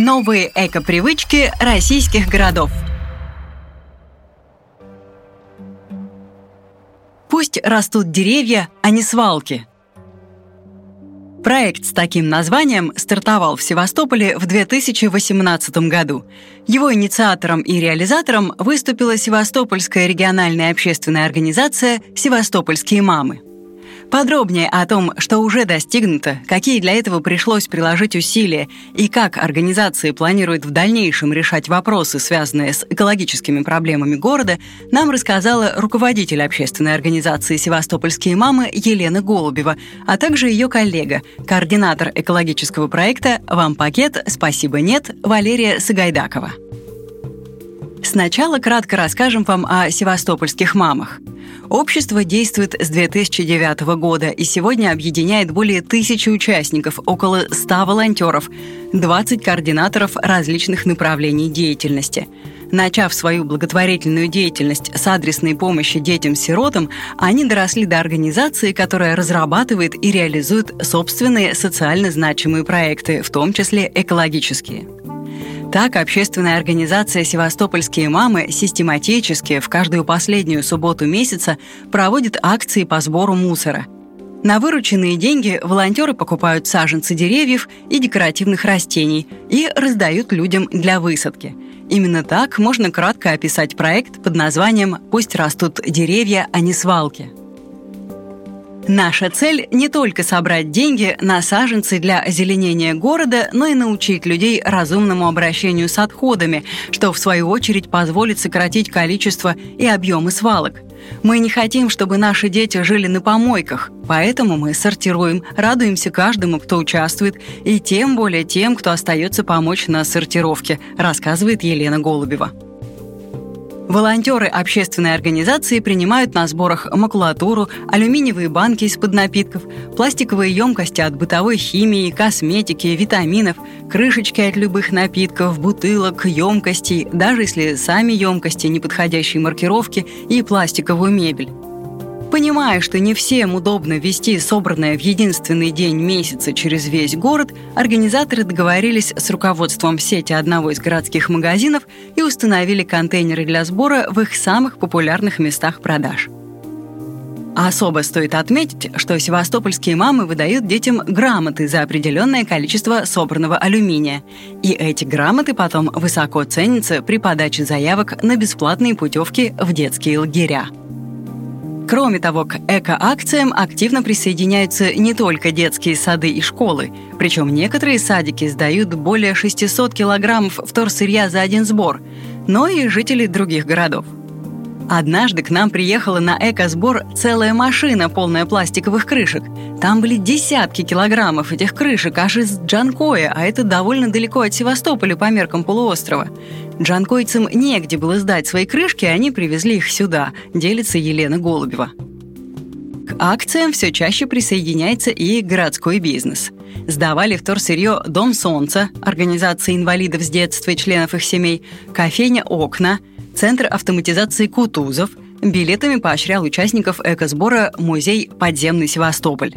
Новые эко-привычки российских городов. Пусть растут деревья, а не свалки. Проект с таким названием стартовал в Севастополе в 2018 году. Его инициатором и реализатором выступила Севастопольская региональная общественная организация «Севастопольские мамы». Подробнее о том, что уже достигнуто, какие для этого пришлось приложить усилия и как организации планируют в дальнейшем решать вопросы, связанные с экологическими проблемами города, нам рассказала руководитель общественной организации «Севастопольские мамы» Елена Голубева, а также ее коллега, координатор экологического проекта «Вам пакет. Спасибо, нет» Валерия Сагайдакова. Сначала кратко расскажем вам о севастопольских мамах. Общество действует с 2009 года и сегодня объединяет более тысячи участников, около 100 волонтеров, 20 координаторов различных направлений деятельности. Начав свою благотворительную деятельность с адресной помощи детям-сиротам, они доросли до организации, которая разрабатывает и реализует собственные социально значимые проекты, в том числе экологические. Так, общественная организация «Севастопольские мамы» систематически в каждую последнюю субботу месяца проводит акции по сбору мусора. На вырученные деньги волонтеры покупают саженцы деревьев и декоративных растений и раздают людям для высадки. Именно так можно кратко описать проект под названием «Пусть растут деревья, а не свалки». Наша цель не только собрать деньги на саженцы для озеленения города, но и научить людей разумному обращению с отходами, что в свою очередь позволит сократить количество и объемы свалок. Мы не хотим, чтобы наши дети жили на помойках, поэтому мы сортируем, радуемся каждому, кто участвует, и тем более тем, кто остается помочь на сортировке, рассказывает Елена Голубева. Волонтеры общественной организации принимают на сборах макулатуру, алюминиевые банки из-под напитков, пластиковые емкости от бытовой химии, косметики, витаминов, крышечки от любых напитков, бутылок, емкостей, даже если сами емкости неподходящей маркировки и пластиковую мебель. Понимая, что не всем удобно вести собранное в единственный день месяца через весь город, организаторы договорились с руководством сети одного из городских магазинов и установили контейнеры для сбора в их самых популярных местах продаж. Особо стоит отметить, что севастопольские мамы выдают детям грамоты за определенное количество собранного алюминия. И эти грамоты потом высоко ценятся при подаче заявок на бесплатные путевки в детские лагеря. Кроме того, к эко-акциям активно присоединяются не только детские сады и школы, причем некоторые садики сдают более 600 килограммов вторсырья за один сбор, но и жители других городов. Однажды к нам приехала на эко-сбор целая машина, полная пластиковых крышек. Там были десятки килограммов этих крышек аж из Джанкоя, а это довольно далеко от Севастополя по меркам полуострова. Джанкойцам негде было сдать свои крышки, и они привезли их сюда, делится Елена Голубева. К акциям все чаще присоединяется и городской бизнес. Сдавали вторсырье «Дом солнца», организация инвалидов с детства и членов их семей, кофейня «Окна», Центр автоматизации Кутузов билетами поощрял участников экосбора музей «Подземный Севастополь».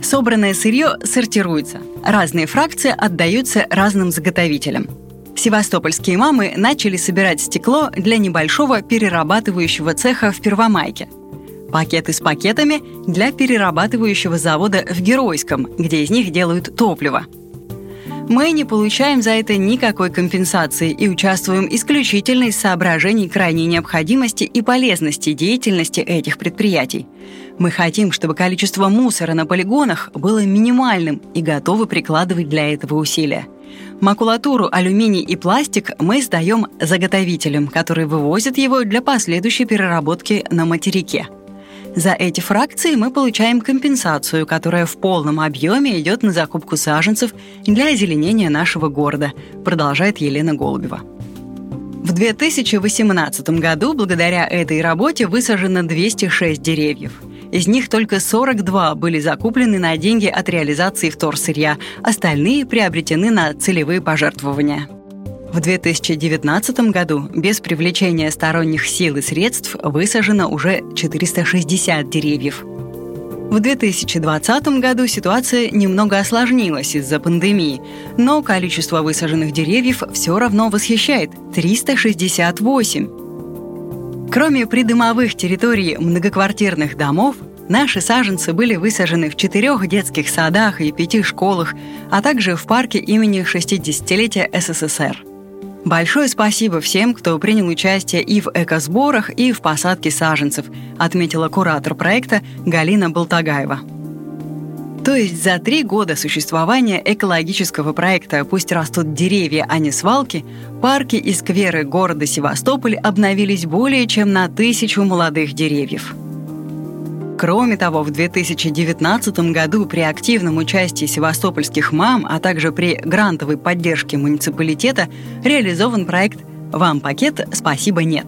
Собранное сырье сортируется. Разные фракции отдаются разным заготовителям. Севастопольские мамы начали собирать стекло для небольшого перерабатывающего цеха в Первомайке. Пакеты с пакетами для перерабатывающего завода в Геройском, где из них делают топливо – мы не получаем за это никакой компенсации и участвуем исключительно из соображений крайней необходимости и полезности деятельности этих предприятий. Мы хотим, чтобы количество мусора на полигонах было минимальным и готовы прикладывать для этого усилия. Макулатуру, алюминий и пластик мы сдаем заготовителям, которые вывозят его для последующей переработки на материке – за эти фракции мы получаем компенсацию, которая в полном объеме идет на закупку саженцев для озеленения нашего города, продолжает Елена Голубева. В 2018 году благодаря этой работе высажено 206 деревьев. Из них только 42 были закуплены на деньги от реализации вторсырья, остальные приобретены на целевые пожертвования. В 2019 году без привлечения сторонних сил и средств высажено уже 460 деревьев. В 2020 году ситуация немного осложнилась из-за пандемии, но количество высаженных деревьев все равно восхищает – 368. Кроме придомовых территорий многоквартирных домов, наши саженцы были высажены в четырех детских садах и пяти школах, а также в парке имени 60-летия СССР. Большое спасибо всем, кто принял участие и в экосборах, и в посадке саженцев, отметила куратор проекта Галина Болтагаева. То есть за три года существования экологического проекта «Пусть растут деревья, а не свалки» парки и скверы города Севастополь обновились более чем на тысячу молодых деревьев. Кроме того, в 2019 году при активном участии севастопольских мам, а также при грантовой поддержке муниципалитета реализован проект «Вам пакет, спасибо, нет».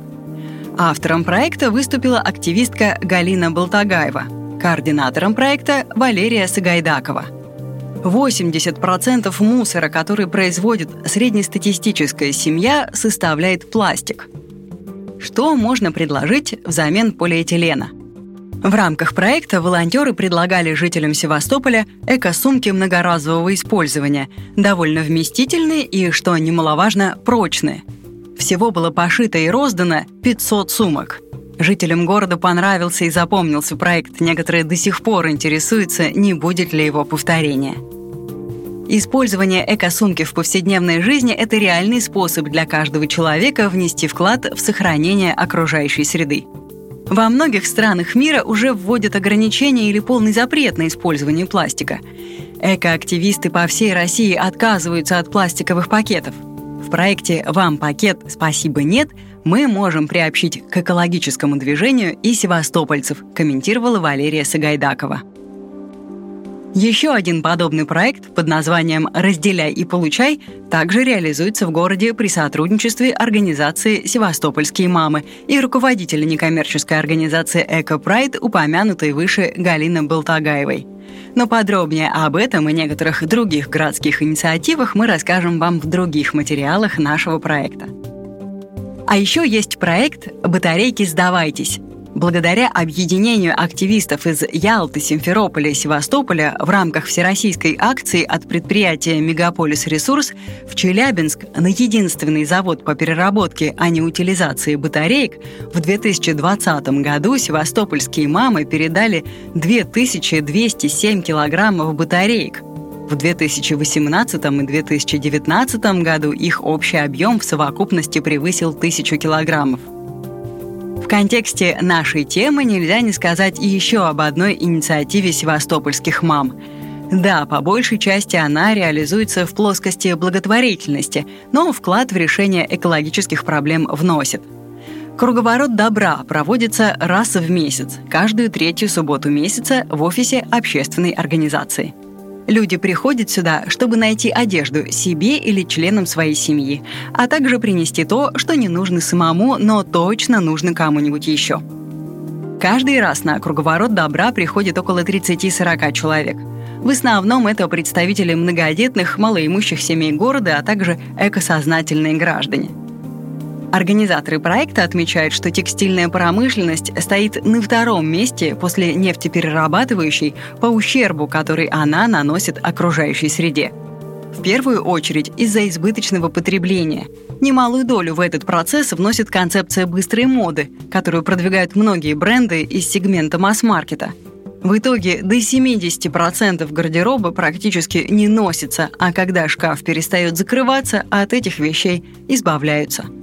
Автором проекта выступила активистка Галина Болтагаева, координатором проекта Валерия Сагайдакова. 80% мусора, который производит среднестатистическая семья, составляет пластик. Что можно предложить взамен полиэтилена? В рамках проекта волонтеры предлагали жителям Севастополя эко-сумки многоразового использования, довольно вместительные и, что немаловажно, прочные. Всего было пошито и роздано 500 сумок. Жителям города понравился и запомнился проект. Некоторые до сих пор интересуются, не будет ли его повторения. Использование эко-сумки в повседневной жизни – это реальный способ для каждого человека внести вклад в сохранение окружающей среды. Во многих странах мира уже вводят ограничения или полный запрет на использование пластика. Экоактивисты по всей России отказываются от пластиковых пакетов. В проекте «Вам пакет, спасибо, нет» мы можем приобщить к экологическому движению и севастопольцев, комментировала Валерия Сагайдакова. Еще один подобный проект под названием «Разделяй и получай» также реализуется в городе при сотрудничестве организации «Севастопольские мамы» и руководителя некоммерческой организации «Эко-Прайд», упомянутой выше Галины Болтагаевой. Но подробнее об этом и некоторых других городских инициативах мы расскажем вам в других материалах нашего проекта. А еще есть проект «Батарейки сдавайтесь», Благодаря объединению активистов из Ялты, Симферополя и Севастополя в рамках всероссийской акции от предприятия «Мегаполис Ресурс» в Челябинск на единственный завод по переработке, а не утилизации батареек в 2020 году севастопольские мамы передали 2207 килограммов батареек. В 2018 и 2019 году их общий объем в совокупности превысил 1000 килограммов. В контексте нашей темы нельзя не сказать еще об одной инициативе севастопольских мам. Да, по большей части она реализуется в плоскости благотворительности, но вклад в решение экологических проблем вносит. Круговорот добра проводится раз в месяц, каждую третью субботу месяца в офисе общественной организации – Люди приходят сюда, чтобы найти одежду себе или членам своей семьи, а также принести то, что не нужно самому, но точно нужно кому-нибудь еще. Каждый раз на круговорот добра приходит около 30-40 человек. В основном это представители многодетных, малоимущих семей города, а также экосознательные граждане – Организаторы проекта отмечают, что текстильная промышленность стоит на втором месте после нефтеперерабатывающей по ущербу, который она наносит окружающей среде. В первую очередь из-за избыточного потребления. Немалую долю в этот процесс вносит концепция быстрой моды, которую продвигают многие бренды из сегмента масс-маркета. В итоге до 70% гардероба практически не носится, а когда шкаф перестает закрываться, от этих вещей избавляются –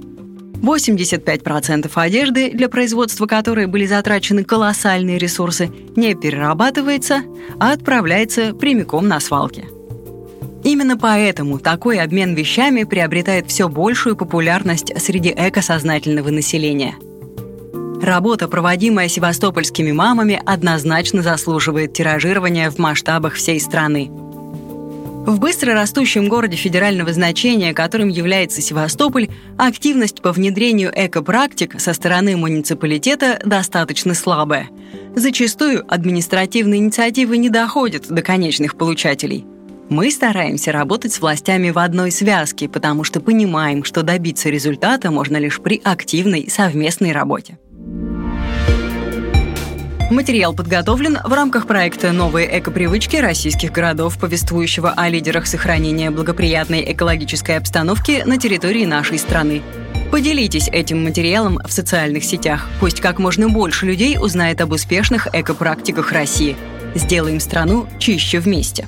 85% одежды, для производства которой были затрачены колоссальные ресурсы, не перерабатывается, а отправляется прямиком на свалки. Именно поэтому такой обмен вещами приобретает все большую популярность среди экосознательного населения. Работа, проводимая севастопольскими мамами, однозначно заслуживает тиражирования в масштабах всей страны – в быстро растущем городе федерального значения, которым является Севастополь, активность по внедрению экопрактик со стороны муниципалитета достаточно слабая. Зачастую административные инициативы не доходят до конечных получателей. Мы стараемся работать с властями в одной связке, потому что понимаем, что добиться результата можно лишь при активной совместной работе. Материал подготовлен в рамках проекта «Новые экопривычки российских городов», повествующего о лидерах сохранения благоприятной экологической обстановки на территории нашей страны. Поделитесь этим материалом в социальных сетях. Пусть как можно больше людей узнает об успешных экопрактиках России. Сделаем страну чище вместе.